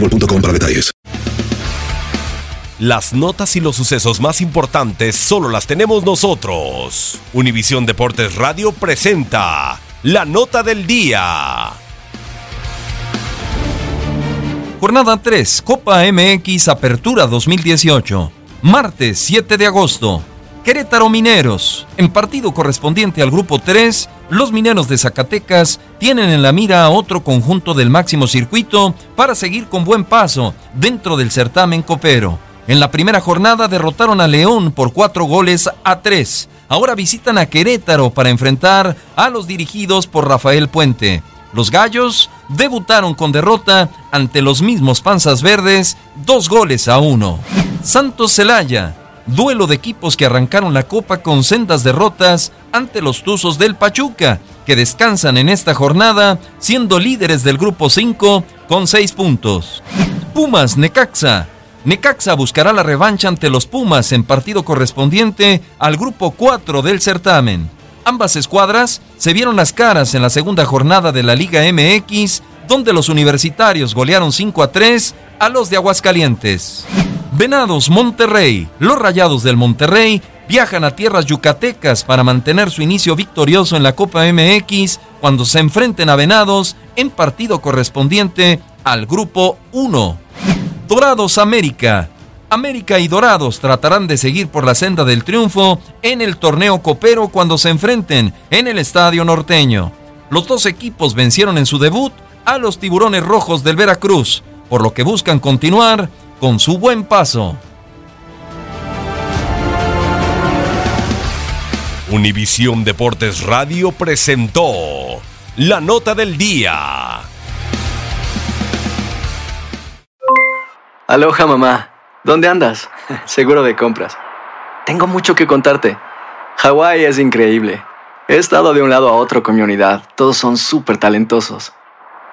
boostmobile.com para detalles. Las notas y los sucesos más importantes solo las tenemos nosotros. Univisión Deportes Radio presenta la nota del día. Jornada 3, Copa MX Apertura 2018. Martes 7 de agosto. Querétaro Mineros. En partido correspondiente al grupo 3, los mineros de Zacatecas tienen en la mira a otro conjunto del máximo circuito para seguir con buen paso dentro del certamen copero. En la primera jornada derrotaron a León por cuatro goles a tres. Ahora visitan a Querétaro para enfrentar a los dirigidos por Rafael Puente. Los Gallos debutaron con derrota ante los mismos Panzas Verdes, dos goles a uno. Santos Celaya, duelo de equipos que arrancaron la copa con sendas derrotas ante los Tuzos del Pachuca, que descansan en esta jornada siendo líderes del grupo 5 con 6 puntos. Pumas Necaxa. Necaxa buscará la revancha ante los Pumas en partido correspondiente al grupo 4 del certamen. Ambas escuadras se vieron las caras en la segunda jornada de la Liga MX, donde los universitarios golearon 5 a 3 a los de Aguascalientes. Venados Monterrey. Los Rayados del Monterrey viajan a tierras yucatecas para mantener su inicio victorioso en la Copa MX cuando se enfrenten a Venados en partido correspondiente al Grupo 1. Dorados América. América y Dorados tratarán de seguir por la senda del triunfo en el torneo copero cuando se enfrenten en el Estadio Norteño. Los dos equipos vencieron en su debut a los Tiburones Rojos del Veracruz, por lo que buscan continuar con su buen paso. Univisión Deportes Radio presentó la nota del día. Aloha mamá, ¿dónde andas? Seguro de compras. Tengo mucho que contarte. Hawái es increíble. He estado de un lado a otro con mi unidad. Todos son súper talentosos.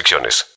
restricciones.